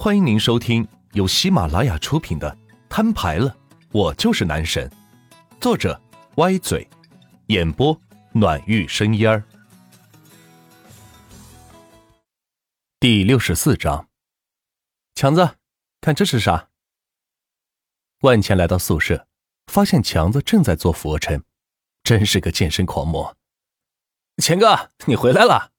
欢迎您收听由喜马拉雅出品的《摊牌了，我就是男神》，作者歪嘴，演播暖玉生烟儿。第六十四章，强子，看这是啥？万茜来到宿舍，发现强子正在做俯卧撑，真是个健身狂魔。钱哥，你回来了！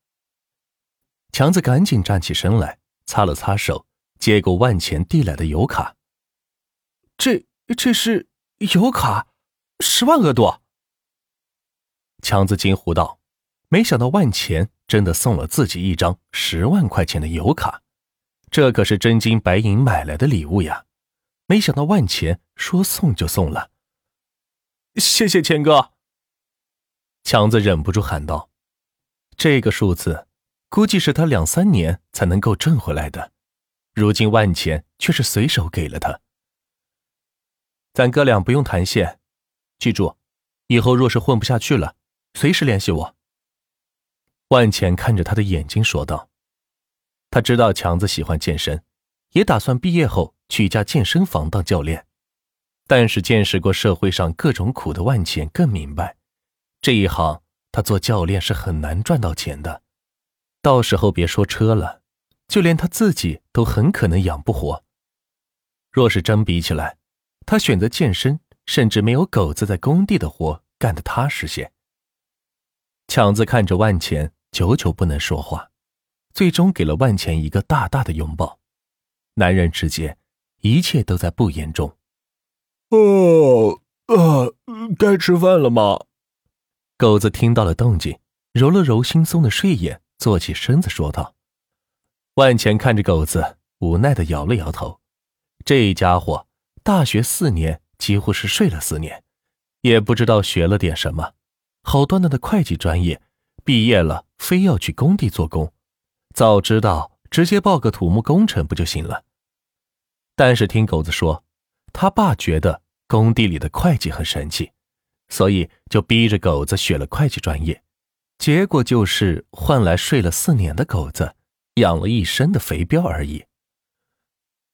强子赶紧站起身来，擦了擦手。接过万钱递来的油卡，这这是油卡，十万额度。强子惊呼道：“没想到万钱真的送了自己一张十万块钱的油卡，这可是真金白银买来的礼物呀！没想到万钱说送就送了，谢谢钱哥。”强子忍不住喊道：“这个数字，估计是他两三年才能够挣回来的。”如今万钱却是随手给了他，咱哥俩不用谈线，记住，以后若是混不下去了，随时联系我。万钱看着他的眼睛说道：“他知道强子喜欢健身，也打算毕业后去一家健身房当教练，但是见识过社会上各种苦的万钱更明白，这一行他做教练是很难赚到钱的，到时候别说车了。”就连他自己都很可能养不活。若是真比起来，他选择健身，甚至没有狗子在工地的活干得踏实些。强子看着万钱，久久不能说话，最终给了万钱一个大大的拥抱。男人之间，一切都在不言中。哦，啊，该吃饭了吗？狗子听到了动静，揉了揉惺忪的睡眼，坐起身子说道。万钱看着狗子，无奈的摇了摇头。这家伙大学四年几乎是睡了四年，也不知道学了点什么。好端端的会计专业，毕业了非要去工地做工，早知道直接报个土木工程不就行了？但是听狗子说，他爸觉得工地里的会计很神气，所以就逼着狗子学了会计专业。结果就是换来睡了四年的狗子。养了一身的肥膘而已。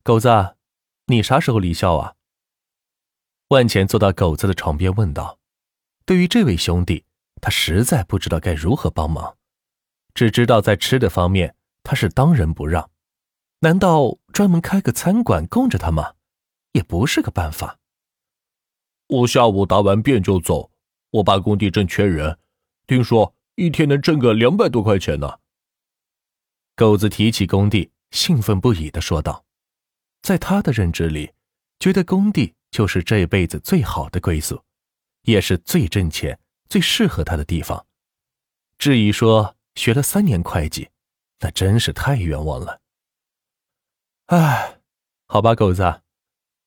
狗子，你啥时候离校啊？万钱坐到狗子的床边问道。对于这位兄弟，他实在不知道该如何帮忙，只知道在吃的方面他是当仁不让。难道专门开个餐馆供着他吗？也不是个办法。我下午答完辩就走。我爸工地正缺人，听说一天能挣个两百多块钱呢。狗子提起工地，兴奋不已的说道：“在他的认知里，觉得工地就是这辈子最好的归宿，也是最挣钱、最适合他的地方。至于说学了三年会计，那真是太冤枉了。”哎，好吧，狗子，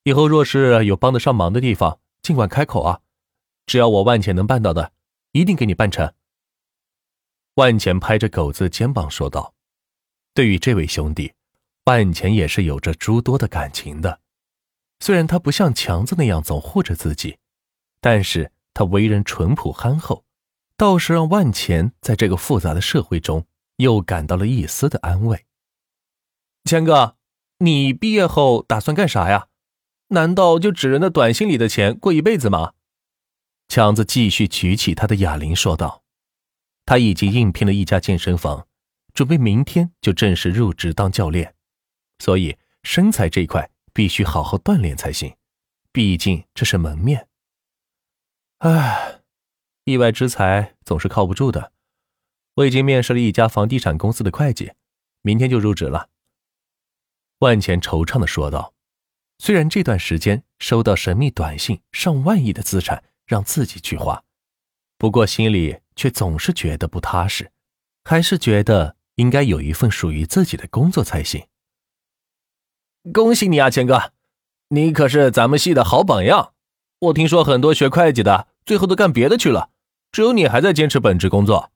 以后若是有帮得上忙的地方，尽管开口啊！只要我万钱能办到的，一定给你办成。”万钱拍着狗子肩膀说道。对于这位兄弟，万钱也是有着诸多的感情的。虽然他不像强子那样总护着自己，但是他为人淳朴憨厚，倒是让万钱在这个复杂的社会中又感到了一丝的安慰。钱哥，你毕业后打算干啥呀？难道就指着那短信里的钱过一辈子吗？强子继续举起他的哑铃说道：“他已经应聘了一家健身房。”准备明天就正式入职当教练，所以身材这一块必须好好锻炼才行，毕竟这是门面。唉，意外之财总是靠不住的。我已经面试了一家房地产公司的会计，明天就入职了。万钱惆怅的说道：“虽然这段时间收到神秘短信，上万亿的资产让自己去花，不过心里却总是觉得不踏实，还是觉得。”应该有一份属于自己的工作才行。恭喜你啊，钱哥，你可是咱们系的好榜样。我听说很多学会计的最后都干别的去了，只有你还在坚持本职工作。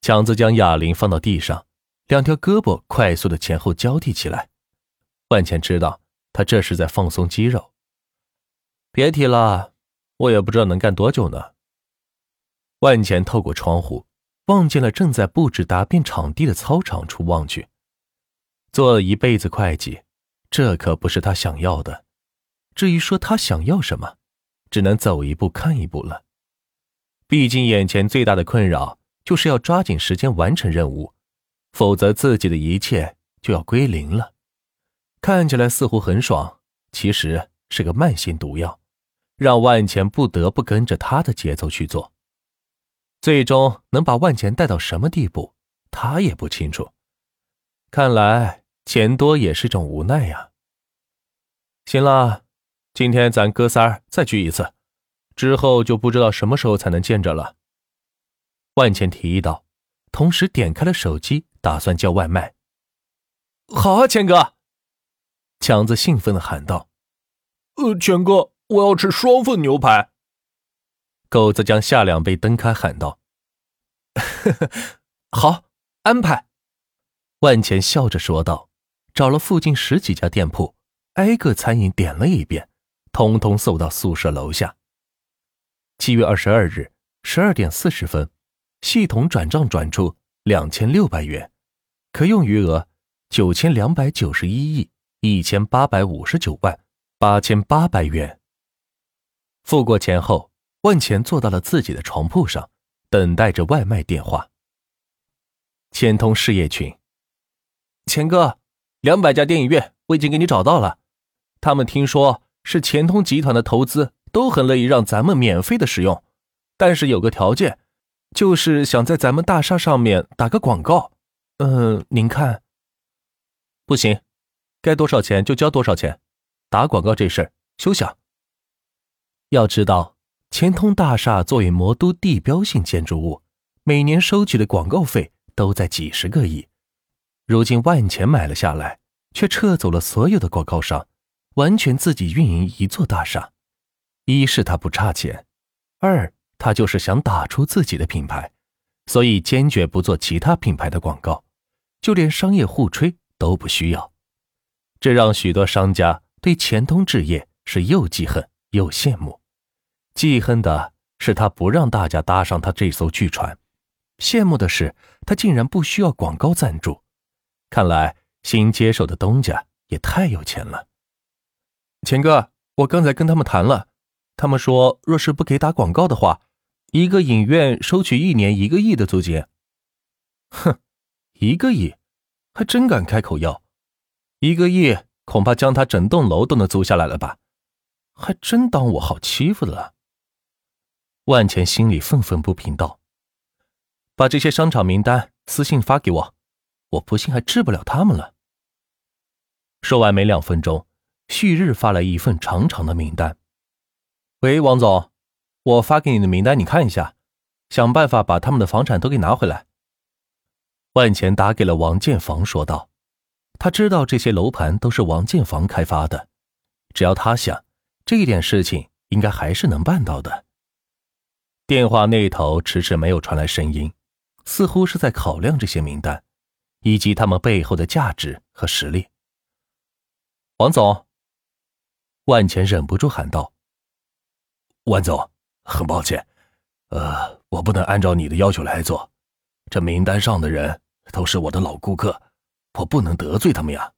强子将哑铃放到地上，两条胳膊快速的前后交替起来。万钱知道他这是在放松肌肉。别提了，我也不知道能干多久呢。万钱透过窗户。望见了正在布置答辩场地的操场处望去，做了一辈子会计，这可不是他想要的。至于说他想要什么，只能走一步看一步了。毕竟眼前最大的困扰就是要抓紧时间完成任务，否则自己的一切就要归零了。看起来似乎很爽，其实是个慢性毒药，让万钱不得不跟着他的节奏去做。最终能把万钱带到什么地步，他也不清楚。看来钱多也是种无奈呀。行了，今天咱哥仨再聚一次，之后就不知道什么时候才能见着了。万钱提议道，同时点开了手机，打算叫外卖。好啊，钱哥！强子兴奋的喊道：“呃，钱哥，我要吃双份牛排。”狗子将下两杯蹬开，喊道：“好，安排。”万钱笑着说道，找了附近十几家店铺，挨个餐饮点了一遍，通通送到宿舍楼下。七月二十二日十二点四十分，系统转账转出两千六百元，可用余额九千两百九十一亿一千八百五十九万八千八百元。付过钱后。万钱坐到了自己的床铺上，等待着外卖电话。千通事业群，钱哥，两百家电影院我已经给你找到了，他们听说是钱通集团的投资，都很乐意让咱们免费的使用，但是有个条件，就是想在咱们大厦上面打个广告。嗯，您看，不行，该多少钱就交多少钱，打广告这事儿休想。要知道。钱通大厦作为魔都地标性建筑物，每年收取的广告费都在几十个亿。如今万钱买了下来，却撤走了所有的广告商，完全自己运营一座大厦。一是他不差钱，二他就是想打出自己的品牌，所以坚决不做其他品牌的广告，就连商业互吹都不需要。这让许多商家对钱通置业是又记恨又羡慕。记恨的是他不让大家搭上他这艘巨船，羡慕的是他竟然不需要广告赞助。看来新接手的东家也太有钱了。钱哥，我刚才跟他们谈了，他们说若是不给打广告的话，一个影院收取一年一个亿的租金。哼，一个亿，还真敢开口要，一个亿恐怕将他整栋楼都能租下来了吧？还真当我好欺负的了。万钱心里愤愤不平道：“把这些商场名单私信发给我，我不信还治不了他们了。”说完没两分钟，旭日发来一份长长的名单。“喂，王总，我发给你的名单你看一下，想办法把他们的房产都给拿回来。”万钱打给了王建房，说道：“他知道这些楼盘都是王建房开发的，只要他想，这一点事情应该还是能办到的。”电话那头迟迟没有传来声音，似乎是在考量这些名单，以及他们背后的价值和实力。王总，万钱忍不住喊道：“万总，很抱歉，呃，我不能按照你的要求来做。这名单上的人都是我的老顾客，我不能得罪他们呀。”